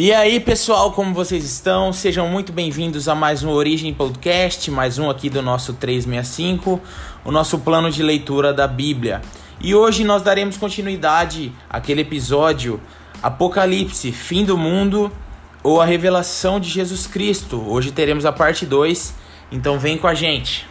E aí, pessoal, como vocês estão? Sejam muito bem-vindos a mais um Origem Podcast, mais um aqui do nosso 365, o nosso plano de leitura da Bíblia. E hoje nós daremos continuidade àquele episódio Apocalipse, fim do mundo ou a revelação de Jesus Cristo. Hoje teremos a parte 2, então vem com a gente.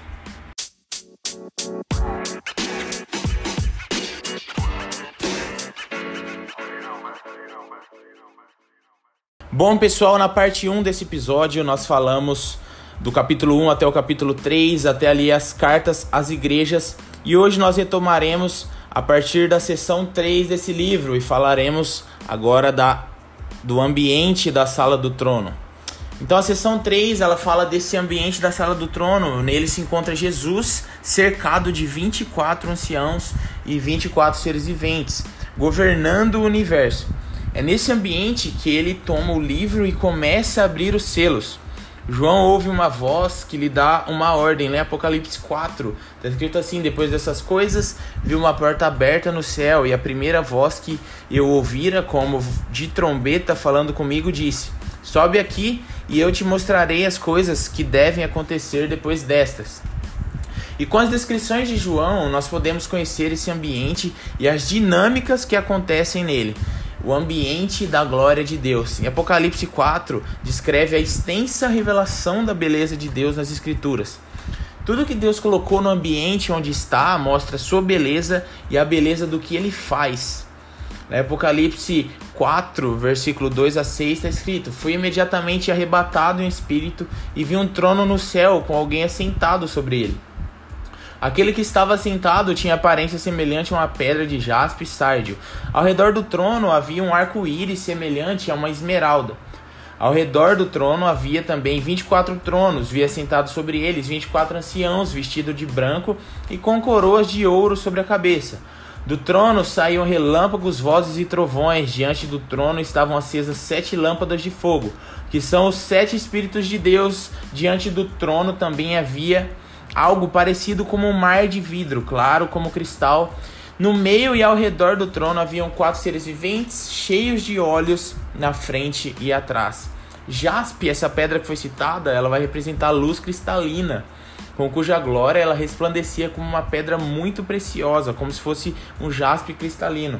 Bom, pessoal, na parte 1 desse episódio nós falamos do capítulo 1 até o capítulo 3, até ali as cartas às igrejas, e hoje nós retomaremos a partir da seção 3 desse livro e falaremos agora da do ambiente da sala do trono. Então a seção 3, ela fala desse ambiente da sala do trono. Nele se encontra Jesus cercado de 24 anciãos e 24 seres viventes, governando o universo. É nesse ambiente que ele toma o livro e começa a abrir os selos. João ouve uma voz que lhe dá uma ordem, lê Apocalipse 4. Está escrito assim: Depois dessas coisas, vi uma porta aberta no céu, e a primeira voz que eu ouvira, como de trombeta falando comigo, disse: Sobe aqui e eu te mostrarei as coisas que devem acontecer depois destas. E com as descrições de João, nós podemos conhecer esse ambiente e as dinâmicas que acontecem nele o ambiente da glória de Deus. Em Apocalipse 4, descreve a extensa revelação da beleza de Deus nas Escrituras. Tudo que Deus colocou no ambiente onde está mostra sua beleza e a beleza do que ele faz. Na Apocalipse 4, versículo 2 a 6 está escrito: Fui imediatamente arrebatado em espírito e vi um trono no céu com alguém assentado sobre ele. Aquele que estava sentado tinha aparência semelhante a uma pedra de jaspe e sárdio. Ao redor do trono havia um arco-íris semelhante a uma esmeralda. Ao redor do trono havia também vinte e quatro tronos, via sentados sobre eles vinte e quatro anciãos vestidos de branco e com coroas de ouro sobre a cabeça. Do trono saíam relâmpagos, vozes e trovões. Diante do trono estavam acesas sete lâmpadas de fogo, que são os sete Espíritos de Deus. Diante do trono também havia algo parecido como um mar de vidro, claro como cristal. No meio e ao redor do trono haviam quatro seres viventes, cheios de olhos na frente e atrás. Jaspe, essa pedra que foi citada, ela vai representar a luz cristalina, com cuja glória ela resplandecia como uma pedra muito preciosa, como se fosse um jaspe cristalino.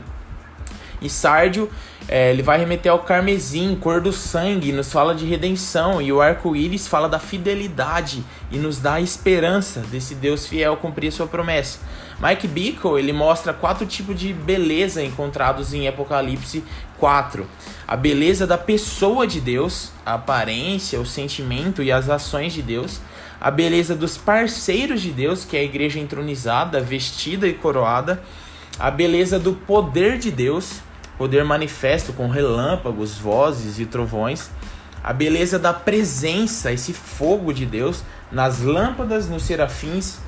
E Sárdio, é, ele vai remeter ao carmesim, cor do sangue, nos fala de redenção. E o arco-íris fala da fidelidade e nos dá a esperança desse Deus fiel cumprir sua promessa. Mike Bickle, ele mostra quatro tipos de beleza encontrados em Apocalipse 4. A beleza da pessoa de Deus, a aparência, o sentimento e as ações de Deus. A beleza dos parceiros de Deus, que é a igreja entronizada, vestida e coroada. A beleza do poder de Deus, poder manifesto com relâmpagos, vozes e trovões, a beleza da presença, esse fogo de Deus nas lâmpadas, nos serafins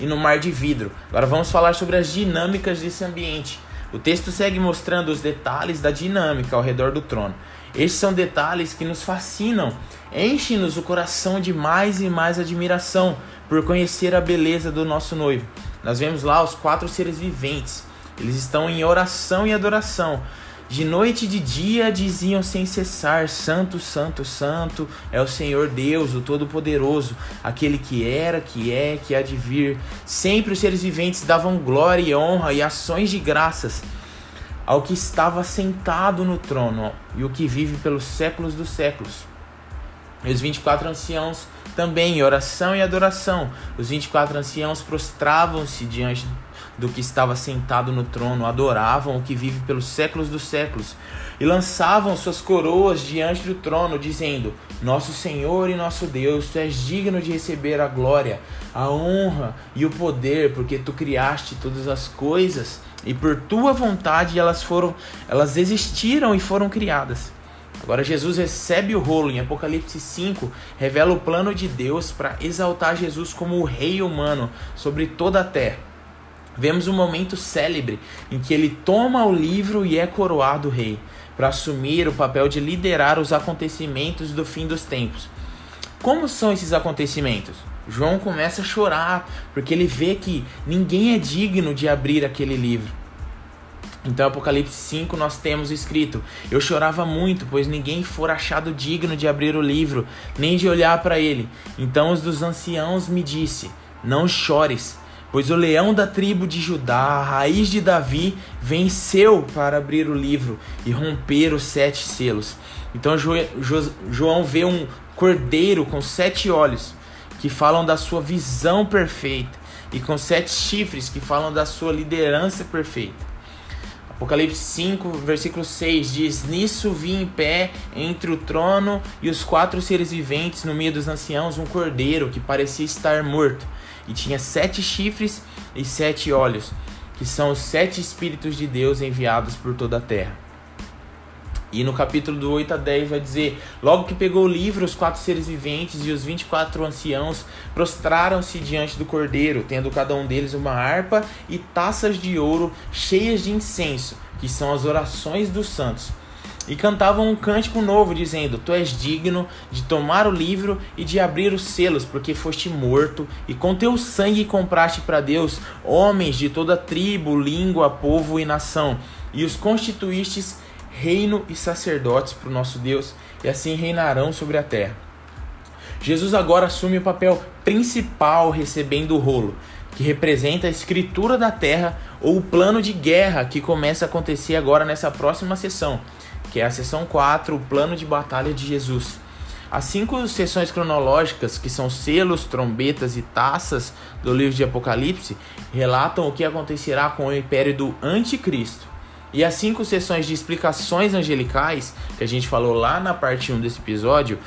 e no mar de vidro. Agora vamos falar sobre as dinâmicas desse ambiente. O texto segue mostrando os detalhes da dinâmica ao redor do trono. Estes são detalhes que nos fascinam, enchem-nos o coração de mais e mais admiração por conhecer a beleza do nosso noivo. Nós vemos lá os quatro seres viventes eles estão em oração e adoração. De noite e de dia diziam sem cessar: Santo, Santo, Santo é o Senhor Deus, o Todo-Poderoso, aquele que era, que é, que há de vir. Sempre os seres viventes davam glória e honra e ações de graças ao que estava sentado no trono e o que vive pelos séculos dos séculos. E os 24 anciãos também, em oração e adoração. Os 24 anciãos prostravam-se diante do que estava sentado no trono, adoravam o que vive pelos séculos dos séculos e lançavam suas coroas diante do trono, dizendo: Nosso Senhor e nosso Deus, tu és digno de receber a glória, a honra e o poder, porque tu criaste todas as coisas e por tua vontade elas foram, elas existiram e foram criadas. Agora Jesus recebe o rolo em Apocalipse 5, revela o plano de Deus para exaltar Jesus como o rei humano sobre toda a terra. Vemos um momento célebre em que ele toma o livro e é coroado rei, para assumir o papel de liderar os acontecimentos do fim dos tempos. Como são esses acontecimentos? João começa a chorar porque ele vê que ninguém é digno de abrir aquele livro. Então, Apocalipse 5, nós temos escrito: Eu chorava muito, pois ninguém for achado digno de abrir o livro, nem de olhar para ele. Então, os dos anciãos me disse: Não chores, pois o leão da tribo de Judá, a raiz de Davi, venceu para abrir o livro e romper os sete selos. Então, João vê um cordeiro com sete olhos, que falam da sua visão perfeita, e com sete chifres, que falam da sua liderança perfeita. Apocalipse 5, versículo 6 diz: Nisso vi em pé entre o trono e os quatro seres viventes, no meio dos anciãos, um cordeiro que parecia estar morto, e tinha sete chifres e sete olhos, que são os sete Espíritos de Deus enviados por toda a terra. E no capítulo do 8 a 10 vai dizer: Logo que pegou o livro, os quatro seres viventes e os vinte e quatro anciãos prostraram-se diante do cordeiro, tendo cada um deles uma harpa e taças de ouro cheias de incenso, que são as orações dos santos. E cantavam um cântico novo, dizendo: Tu és digno de tomar o livro e de abrir os selos, porque foste morto, e com teu sangue compraste para Deus homens de toda tribo, língua, povo e nação, e os constituístes reino e sacerdotes para o nosso Deus, e assim reinarão sobre a terra. Jesus agora assume o papel principal recebendo o rolo, que representa a escritura da terra ou o plano de guerra que começa a acontecer agora nessa próxima sessão, que é a sessão 4, o plano de batalha de Jesus. As cinco sessões cronológicas, que são selos, trombetas e taças do livro de Apocalipse, relatam o que acontecerá com o império do Anticristo. E as cinco sessões de explicações angelicais, que a gente falou lá na parte 1 desse episódio,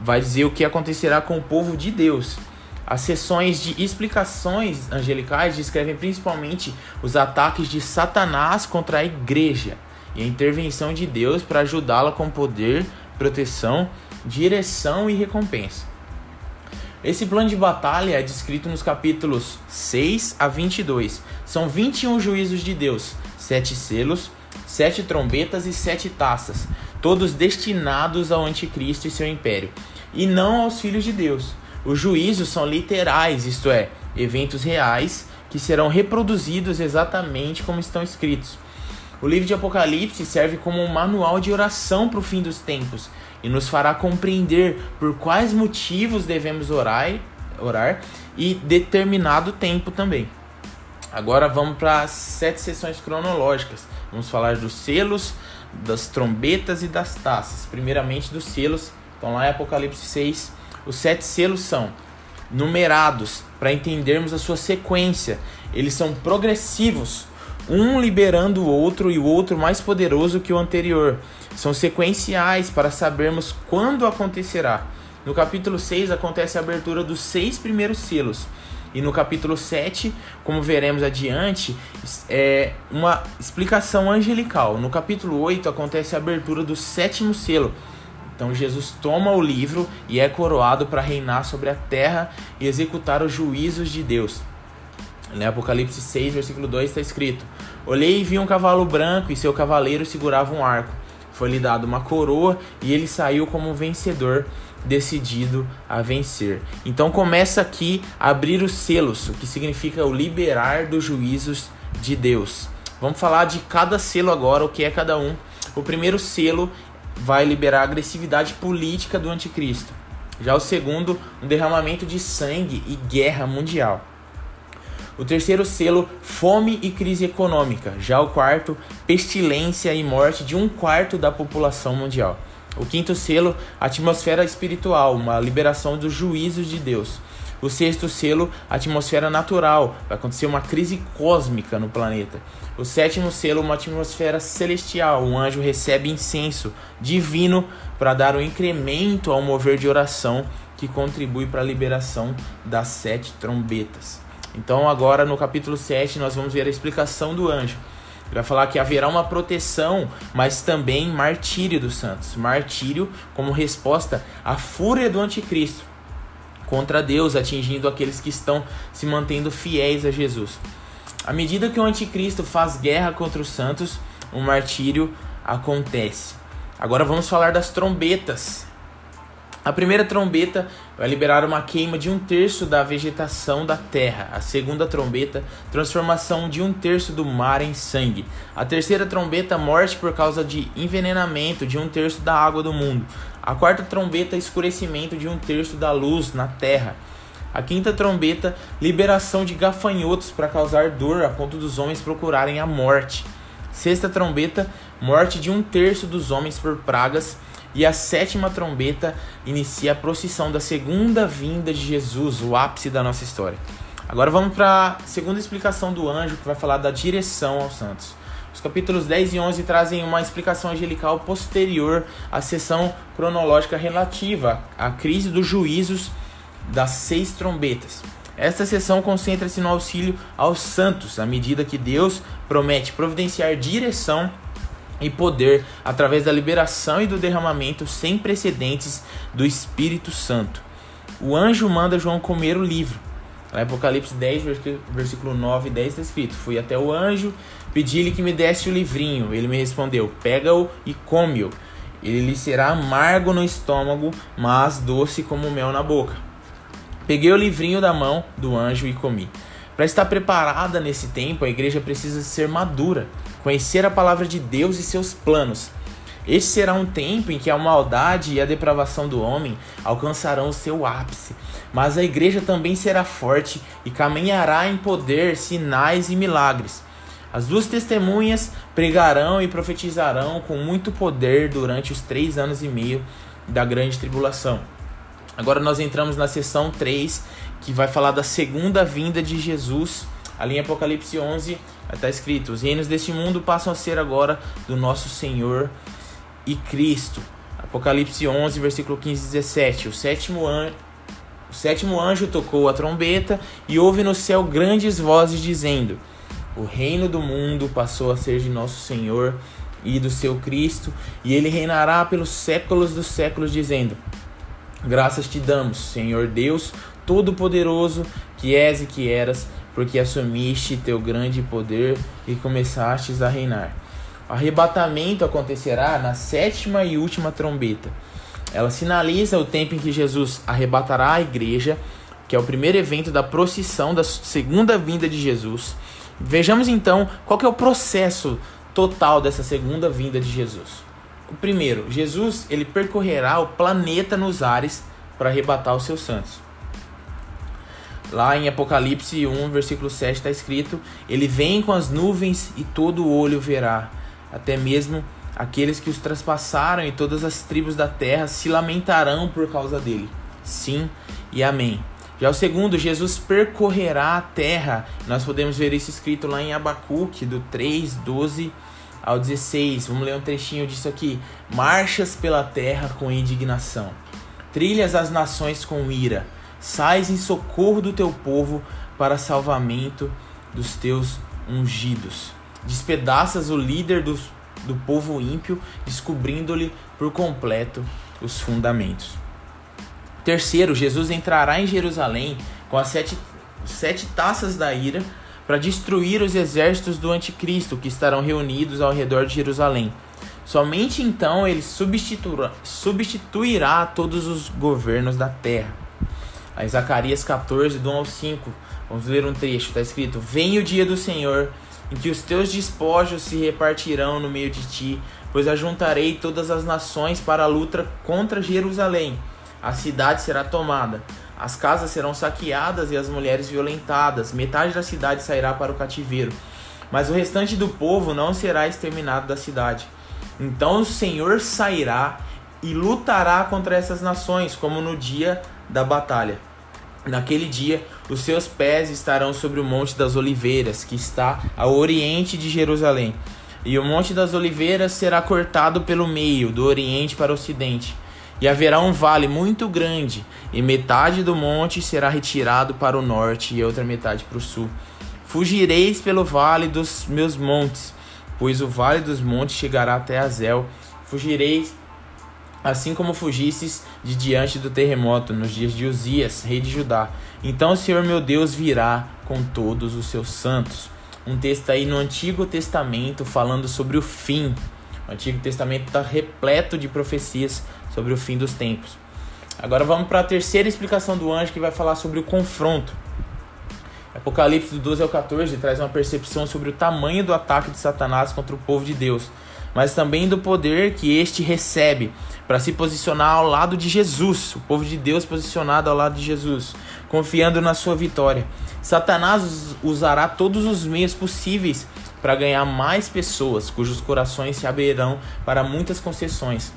vai dizer o que acontecerá com o povo de Deus. As sessões de explicações angelicais descrevem principalmente os ataques de Satanás contra a igreja e a intervenção de Deus para ajudá-la com poder, proteção, direção e recompensa. Esse plano de batalha é descrito nos capítulos 6 a 22. São 21 juízos de Deus, sete selos, sete trombetas e sete taças, todos destinados ao anticristo e seu império, e não aos filhos de Deus. Os juízos são literais, isto é, eventos reais que serão reproduzidos exatamente como estão escritos. O livro de Apocalipse serve como um manual de oração para o fim dos tempos e nos fará compreender por quais motivos devemos orar, orar e determinado tempo também. Agora vamos para as sete sessões cronológicas. Vamos falar dos selos, das trombetas e das taças. Primeiramente dos selos. Então lá em Apocalipse 6, os sete selos são numerados para entendermos a sua sequência. Eles são progressivos, um liberando o outro e o outro mais poderoso que o anterior. São sequenciais para sabermos quando acontecerá. No capítulo 6 acontece a abertura dos seis primeiros selos. E no capítulo 7, como veremos adiante, é uma explicação angelical. No capítulo 8 acontece a abertura do sétimo selo. Então Jesus toma o livro e é coroado para reinar sobre a terra e executar os juízos de Deus. Em Apocalipse 6, versículo 2 está escrito: Olhei e vi um cavalo branco e seu cavaleiro segurava um arco. Foi-lhe dado uma coroa e ele saiu como vencedor decidido a vencer. Então começa aqui a abrir os selos, o que significa o liberar dos juízos de Deus. Vamos falar de cada selo agora, o que é cada um. O primeiro selo vai liberar a agressividade política do anticristo. Já o segundo, um derramamento de sangue e guerra mundial. O terceiro selo, fome e crise econômica. Já o quarto, pestilência e morte de um quarto da população mundial. O quinto selo, atmosfera espiritual, uma liberação dos juízos de Deus. O sexto selo, atmosfera natural, vai acontecer uma crise cósmica no planeta. O sétimo selo, uma atmosfera celestial, um anjo recebe incenso divino para dar um incremento ao mover de oração que contribui para a liberação das sete trombetas. Então, agora no capítulo 7, nós vamos ver a explicação do anjo. Ele vai falar que haverá uma proteção, mas também martírio dos santos. Martírio como resposta à fúria do anticristo contra Deus, atingindo aqueles que estão se mantendo fiéis a Jesus. À medida que o anticristo faz guerra contra os santos, o um martírio acontece. Agora vamos falar das trombetas. A primeira trombeta vai liberar uma queima de um terço da vegetação da terra. A segunda trombeta, transformação de um terço do mar em sangue. A terceira trombeta, morte por causa de envenenamento de um terço da água do mundo. A quarta trombeta, escurecimento de um terço da luz na terra. A quinta trombeta, liberação de gafanhotos para causar dor a ponto dos homens procurarem a morte. Sexta trombeta, morte de um terço dos homens por pragas e a sétima trombeta inicia a procissão da segunda vinda de Jesus, o ápice da nossa história. Agora vamos para a segunda explicação do anjo, que vai falar da direção aos santos. Os capítulos 10 e 11 trazem uma explicação angelical posterior à sessão cronológica relativa à crise dos juízos das seis trombetas. Esta sessão concentra-se no auxílio aos santos, à medida que Deus promete providenciar direção e poder através da liberação e do derramamento sem precedentes do Espírito Santo. O anjo manda João comer o livro. Lá Apocalipse 10, versículo 9 e 10 está escrito: Fui até o anjo, pedi-lhe que me desse o livrinho. Ele me respondeu: Pega-o e come-o. Ele lhe será amargo no estômago, mas doce como mel na boca. Peguei o livrinho da mão do anjo e comi. Para estar preparada nesse tempo, a igreja precisa ser madura conhecer a palavra de Deus e seus planos. Este será um tempo em que a maldade e a depravação do homem alcançarão o seu ápice, mas a igreja também será forte e caminhará em poder, sinais e milagres. As duas testemunhas pregarão e profetizarão com muito poder durante os três anos e meio da grande tribulação. Agora nós entramos na sessão 3, que vai falar da segunda vinda de Jesus Ali em Apocalipse 11 está escrito: Os reinos deste mundo passam a ser agora do nosso Senhor e Cristo. Apocalipse 11, versículo 15 e 17. O sétimo anjo. O sétimo anjo tocou a trombeta e houve no céu grandes vozes dizendo: O reino do mundo passou a ser de nosso Senhor e do seu Cristo, e ele reinará pelos séculos dos séculos, dizendo: Graças te damos, Senhor Deus Todo-Poderoso, que és e que eras porque assumiste teu grande poder e começastes a reinar. O arrebatamento acontecerá na sétima e última trombeta. Ela sinaliza o tempo em que Jesus arrebatará a igreja, que é o primeiro evento da procissão da segunda vinda de Jesus. Vejamos então qual é o processo total dessa segunda vinda de Jesus. O primeiro, Jesus ele percorrerá o planeta nos ares para arrebatar os seus santos. Lá em Apocalipse 1, versículo 7 está escrito: Ele vem com as nuvens e todo o olho verá, até mesmo aqueles que os traspassaram e todas as tribos da terra se lamentarão por causa dele. Sim e amém. Já o segundo, Jesus percorrerá a terra. Nós podemos ver isso escrito lá em Abacuque, do 3, 12 ao 16. Vamos ler um trechinho disso aqui. Marchas pela terra com indignação, trilhas as nações com ira Sais em socorro do teu povo para salvamento dos teus ungidos. Despedaças o líder do, do povo ímpio, descobrindo-lhe por completo os fundamentos. Terceiro, Jesus entrará em Jerusalém com as sete, sete taças da ira para destruir os exércitos do anticristo que estarão reunidos ao redor de Jerusalém. Somente então ele substituirá, substituirá todos os governos da terra. Aí Zacarias 14, do 1 ao 5. Vamos ler um trecho, está escrito: Vem o dia do Senhor, em que os teus despojos se repartirão no meio de ti, pois ajuntarei todas as nações para a luta contra Jerusalém. A cidade será tomada, as casas serão saqueadas e as mulheres violentadas, metade da cidade sairá para o cativeiro, mas o restante do povo não será exterminado da cidade. Então o Senhor sairá e lutará contra essas nações, como no dia da batalha. Naquele dia, os seus pés estarão sobre o Monte das Oliveiras, que está ao oriente de Jerusalém. E o Monte das Oliveiras será cortado pelo meio, do oriente para o ocidente. E haverá um vale muito grande, e metade do monte será retirado para o norte e outra metade para o sul. Fugireis pelo vale dos meus montes, pois o vale dos montes chegará até Azel. Fugireis assim como fugistes de diante do terremoto nos dias de Uzias, rei de Judá. Então o Senhor meu Deus virá com todos os seus santos. Um texto aí no Antigo Testamento falando sobre o fim. O Antigo Testamento está repleto de profecias sobre o fim dos tempos. Agora vamos para a terceira explicação do anjo que vai falar sobre o confronto. Apocalipse do 12 ao 14 traz uma percepção sobre o tamanho do ataque de Satanás contra o povo de Deus, mas também do poder que este recebe para se posicionar ao lado de Jesus, o povo de Deus posicionado ao lado de Jesus, confiando na sua vitória. Satanás usará todos os meios possíveis para ganhar mais pessoas cujos corações se abrirão para muitas concessões.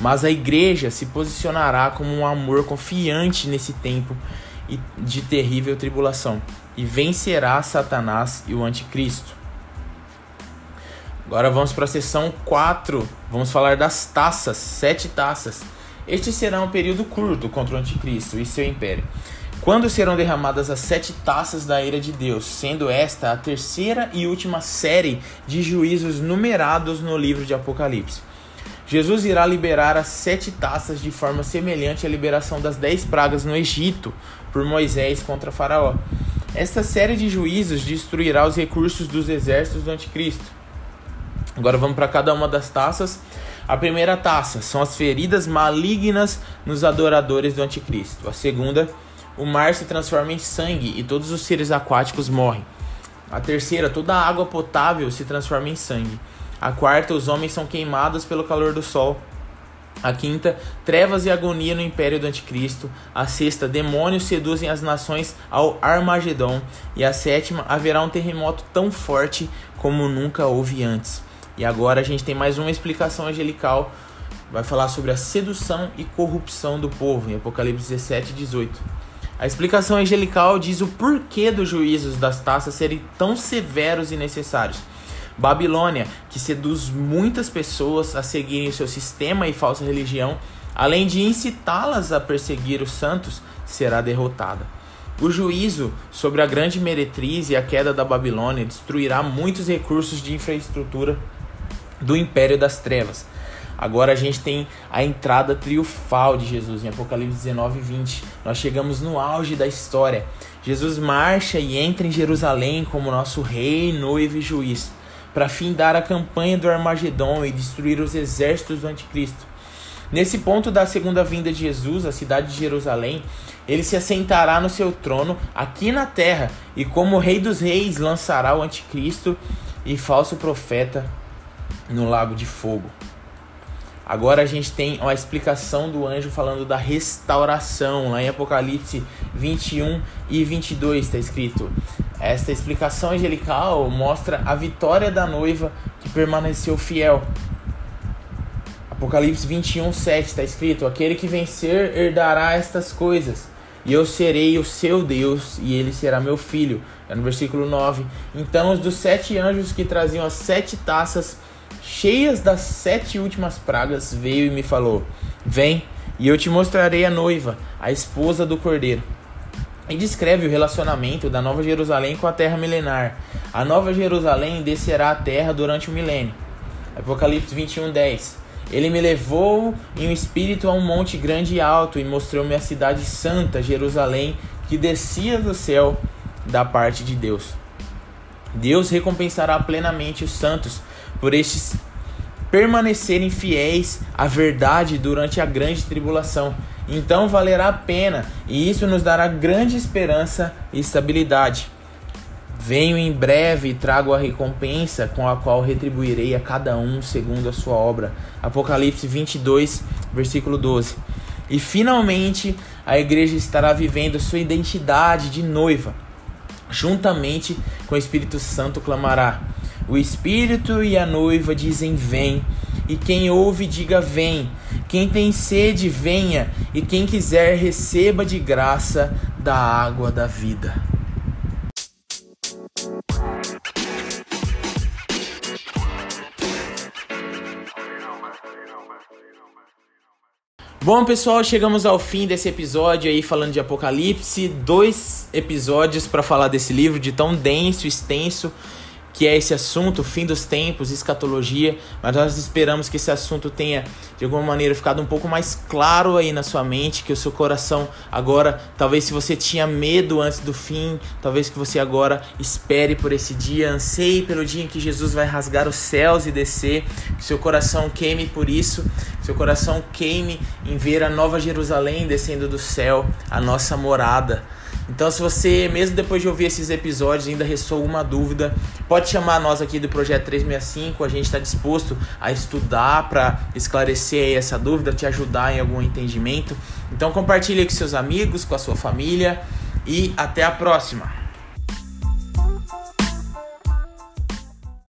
Mas a igreja se posicionará como um amor confiante nesse tempo de terrível tribulação e vencerá Satanás e o anticristo. Agora vamos para a sessão 4. Vamos falar das taças, sete taças. Este será um período curto contra o anticristo e seu império. Quando serão derramadas as sete taças da ira de Deus, sendo esta a terceira e última série de juízos numerados no livro de Apocalipse. Jesus irá liberar as sete taças de forma semelhante à liberação das dez pragas no Egito por Moisés contra Faraó. Esta série de juízos destruirá os recursos dos exércitos do Anticristo. Agora vamos para cada uma das taças. A primeira taça são as feridas malignas nos adoradores do Anticristo. A segunda, o mar se transforma em sangue e todos os seres aquáticos morrem. A terceira, toda a água potável se transforma em sangue. A quarta, os homens são queimados pelo calor do sol. A quinta, trevas e agonia no império do anticristo. A sexta, demônios seduzem as nações ao Armagedon. E a sétima, haverá um terremoto tão forte como nunca houve antes. E agora a gente tem mais uma explicação angelical. Vai falar sobre a sedução e corrupção do povo, em Apocalipse 17 e 18. A explicação angelical diz o porquê dos juízos das taças serem tão severos e necessários. Babilônia, que seduz muitas pessoas a seguirem seu sistema e falsa religião, além de incitá-las a perseguir os santos, será derrotada. O juízo sobre a grande meretriz e a queda da Babilônia destruirá muitos recursos de infraestrutura do império das trevas. Agora a gente tem a entrada triunfal de Jesus em Apocalipse 19 e 20. Nós chegamos no auge da história. Jesus marcha e entra em Jerusalém como nosso rei, noivo e juiz para findar a campanha do Armagedon e destruir os exércitos do Anticristo. Nesse ponto da segunda vinda de Jesus, a cidade de Jerusalém, ele se assentará no seu trono aqui na terra e, como Rei dos Reis, lançará o Anticristo e falso profeta no lago de fogo. Agora a gente tem a explicação do anjo falando da restauração, lá em Apocalipse 21 e 22 está escrito: esta explicação angelical mostra a vitória da noiva que permaneceu fiel. Apocalipse 21, 7 está escrito: Aquele que vencer herdará estas coisas, e eu serei o seu Deus, e ele será meu filho. É no versículo 9. Então, os dos sete anjos que traziam as sete taças cheias das sete últimas pragas veio e me falou: Vem, e eu te mostrarei a noiva, a esposa do cordeiro e descreve o relacionamento da Nova Jerusalém com a terra milenar. A Nova Jerusalém descerá à terra durante o milênio. Apocalipse 21, 10. Ele me levou em um espírito a um monte grande e alto e mostrou-me a cidade santa, Jerusalém, que descia do céu da parte de Deus. Deus recompensará plenamente os santos por estes permanecerem fiéis à verdade durante a grande tribulação então valerá a pena, e isso nos dará grande esperança e estabilidade. Venho em breve e trago a recompensa com a qual retribuirei a cada um segundo a sua obra. Apocalipse 22, versículo 12. E finalmente a igreja estará vivendo sua identidade de noiva. Juntamente com o Espírito Santo clamará: O Espírito e a noiva dizem: Vem. E quem ouve, diga: Vem. Quem tem sede, venha, e quem quiser, receba de graça da água da vida. Bom, pessoal, chegamos ao fim desse episódio aí falando de Apocalipse. Dois episódios para falar desse livro de tão denso, extenso que é esse assunto, fim dos tempos, escatologia, mas nós esperamos que esse assunto tenha de alguma maneira ficado um pouco mais claro aí na sua mente, que o seu coração agora, talvez se você tinha medo antes do fim, talvez que você agora espere por esse dia, anseie pelo dia em que Jesus vai rasgar os céus e descer, que seu coração queime por isso, que seu coração queime em ver a nova Jerusalém descendo do céu, a nossa morada. Então, se você, mesmo depois de ouvir esses episódios, ainda ressoa alguma dúvida, pode chamar nós aqui do Projeto 365. A gente está disposto a estudar para esclarecer essa dúvida, te ajudar em algum entendimento. Então, compartilhe com seus amigos, com a sua família e até a próxima.